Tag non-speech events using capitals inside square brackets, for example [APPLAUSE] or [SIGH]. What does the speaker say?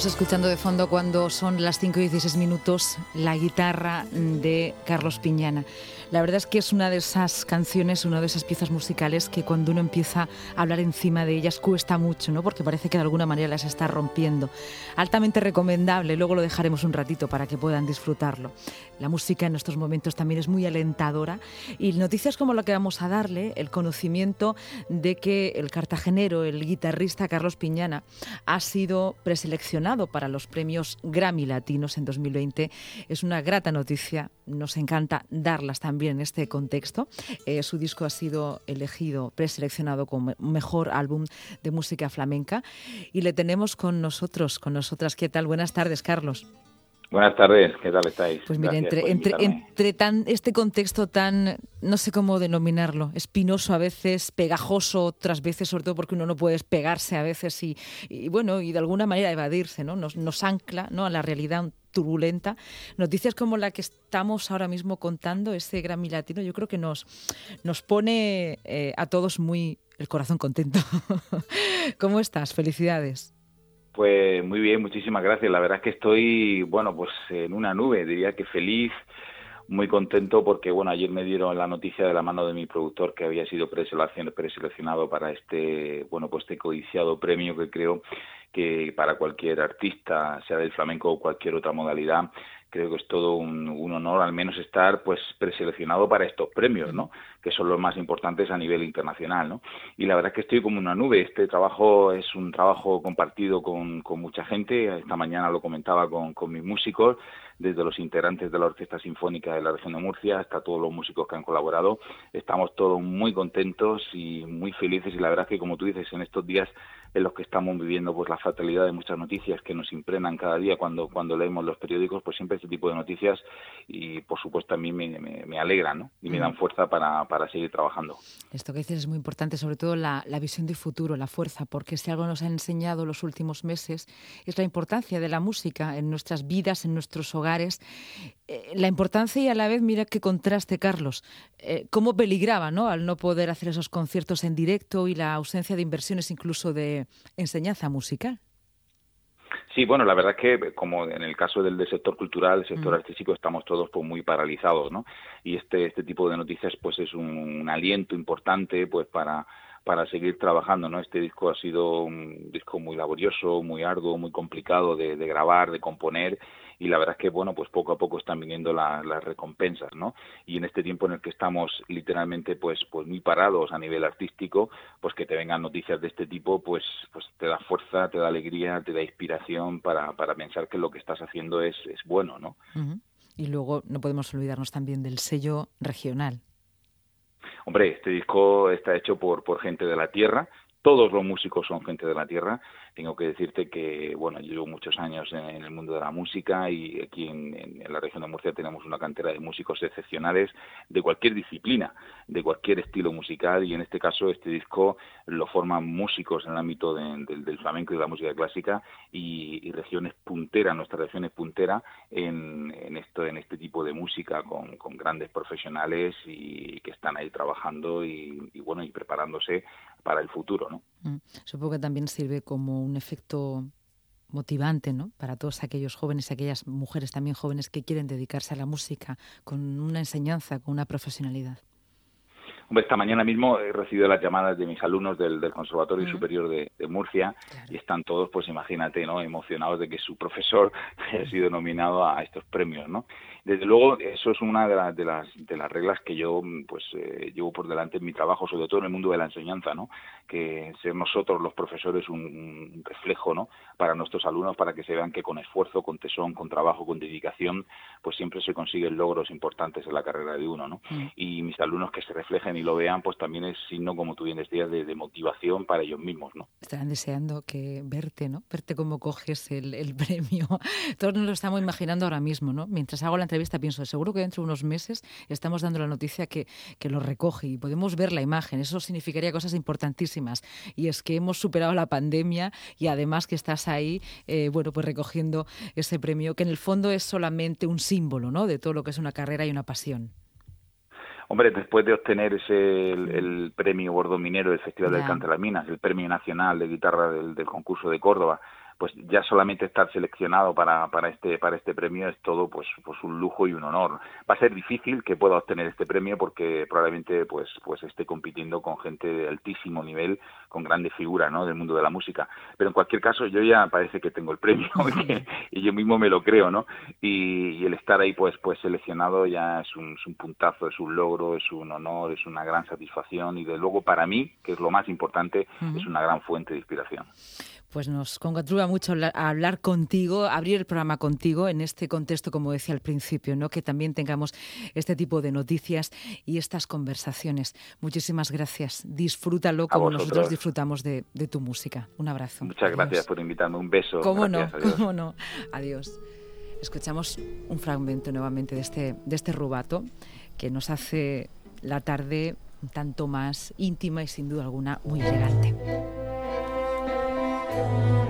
Estamos escuchando de fondo cuando son las 5 y 16 minutos la guitarra de Carlos Piñana. La verdad es que es una de esas canciones, una de esas piezas musicales que cuando uno empieza a hablar encima de ellas cuesta mucho, ¿no? Porque parece que de alguna manera las está rompiendo. Altamente recomendable, luego lo dejaremos un ratito para que puedan disfrutarlo. La música en estos momentos también es muy alentadora y noticias como la que vamos a darle, el conocimiento de que el cartagenero, el guitarrista Carlos Piñana, ha sido preseleccionado para los premios Grammy Latinos en 2020, es una grata noticia. Nos encanta darlas también en este contexto. Eh, su disco ha sido elegido, preseleccionado como mejor álbum de música flamenca y le tenemos con nosotros, con nosotras. ¿Qué tal? Buenas tardes, Carlos. Buenas tardes, ¿qué tal estáis? Pues mire, entre, entre, entre, tan, este contexto tan, no sé cómo denominarlo, espinoso a veces, pegajoso otras veces, sobre todo porque uno no puede pegarse a veces y, y bueno, y de alguna manera evadirse, ¿no? Nos, nos ancla ¿no? a la realidad turbulenta. Noticias como la que estamos ahora mismo contando, ese Grammy Latino, yo creo que nos, nos pone eh, a todos muy el corazón contento. [LAUGHS] ¿Cómo estás? Felicidades. Pues muy bien, muchísimas gracias. La verdad es que estoy, bueno, pues en una nube, diría que feliz, muy contento porque, bueno, ayer me dieron la noticia de la mano de mi productor que había sido preseleccionado para este, bueno, pues este codiciado premio que creo que para cualquier artista, sea del flamenco o cualquier otra modalidad, creo que es todo un, honor al menos estar pues preseleccionado para estos premios, ¿no? Que son los más importantes a nivel internacional, ¿no? Y la verdad es que estoy como una nube. Este trabajo es un trabajo compartido con, con mucha gente. Esta mañana lo comentaba con, con mis músicos desde los integrantes de la Orquesta Sinfónica de la región de Murcia hasta todos los músicos que han colaborado. Estamos todos muy contentos y muy felices y la verdad es que, como tú dices, en estos días en los que estamos viviendo pues la fatalidad de muchas noticias que nos impregnan cada día cuando cuando leemos los periódicos pues siempre este tipo de noticias y por supuesto a mí me, me, alegran ¿no? y me dan fuerza para, para, seguir trabajando esto que dices es muy importante sobre todo la, la visión de futuro la fuerza porque si algo nos ha enseñado los últimos meses es la importancia de la música en nuestras vidas en nuestros hogares eh, la importancia y a la vez mira qué contraste Carlos eh, cómo peligraba ¿no? al no poder hacer esos conciertos en directo y la ausencia de inversiones incluso de enseñanza musical. Sí, bueno, la verdad es que como en el caso del, sector cultural, el sector mm. artístico, estamos todos pues muy paralizados, ¿no? Y este este tipo de noticias pues es un, aliento importante pues para para seguir trabajando, ¿no? Este disco ha sido un disco muy laborioso, muy arduo, muy complicado de, de grabar, de componer y la verdad es que bueno pues poco a poco están viniendo las recompensas no y en este tiempo en el que estamos literalmente pues pues muy parados a nivel artístico pues que te vengan noticias de este tipo pues pues te da fuerza te da alegría te da inspiración para, para pensar que lo que estás haciendo es, es bueno no y luego no podemos olvidarnos también del sello regional Hombre, este disco está hecho por, por gente de la tierra, todos los músicos son gente de la tierra. Tengo que decirte que, bueno, llevo muchos años en, el mundo de la música y aquí en, la región de Murcia tenemos una cantera de músicos excepcionales de cualquier disciplina, de cualquier estilo musical y en este caso este disco lo forman músicos en el ámbito del flamenco y de la música clásica y, regiones punteras, nuestra región es puntera en, esto, en este tipo de música con, grandes profesionales y que están ahí trabajando y bueno y preparándose para el futuro, ¿no? Mm. Supongo que también sirve como un efecto motivante, ¿no? Para todos aquellos jóvenes y aquellas mujeres también jóvenes que quieren dedicarse a la música con una enseñanza, con una profesionalidad. Hombre, esta mañana mismo he recibido las llamadas de mis alumnos del, Conservatorio Superior de, Murcia y están todos, pues imagínate, ¿no? Emocionados de que su profesor [LAUGHS] haya sido nominado a estos premios, ¿no? Desde luego, eso es una de, las de, las, de las reglas que yo pues eh, llevo por delante en mi trabajo, sobre todo en el mundo de la enseñanza, ¿no? Que ser nosotros los profesores un, reflejo, ¿no? Para nuestros alumnos, para que se vean que con esfuerzo, con tesón, con trabajo, con dedicación, pues siempre se consiguen logros importantes en la carrera de uno, ¿no? Mm. Y mis alumnos que se reflejen y lo vean, pues también es signo, como tú bien decías, de, motivación para ellos mismos, ¿no? Estarán deseando que verte, ¿no? Verte cómo coges el, el [LAUGHS] premio. Todos nos lo estamos imaginando ahora mismo, ¿no? Mientras hago la entrevista pienso, seguro que dentro de unos meses estamos dando la noticia que, que lo recoge y podemos ver la imagen. Eso significaría cosas importantísimas. Y es que hemos superado la pandemia y además que estás ahí, eh, bueno, pues recogiendo ese premio, que en el fondo es solamente un símbolo, ¿no? De todo lo que es una carrera y una pasión. Hombre, después de obtener ese el, premio Gordo Minero del Festival de las Minas, el premio nacional de guitarra del concurso de Córdoba, pues ya solamente estar seleccionado para, para este para este premio es todo pues pues un lujo y un honor. Va a ser difícil que pueda obtener este premio porque probablemente pues pues esté compitiendo con gente de altísimo nivel con grandes figuras ¿no? del mundo de la música. Pero en cualquier caso yo ya parece que tengo el premio [LAUGHS] y, yo mismo me lo creo no y, el estar ahí pues pues seleccionado ya es un, es un puntazo es un logro es un honor es una gran satisfacción y de luego para mí que es lo más importante es una gran fuente de inspiración pues nos congratula mucho hablar contigo, abrir el programa contigo en este contexto, como decía al principio, ¿no? que también tengamos este tipo de noticias y estas conversaciones. Muchísimas gracias. Disfrútalo como nosotros disfrutamos de, tu música. Un abrazo. Muchas gracias por invitarme. Un beso. ¿Cómo no? ¿Cómo no? Adiós. Escuchamos un fragmento nuevamente de este, de este rubato que nos hace la tarde un tanto más íntima y sin duda alguna muy elegante. Thank you.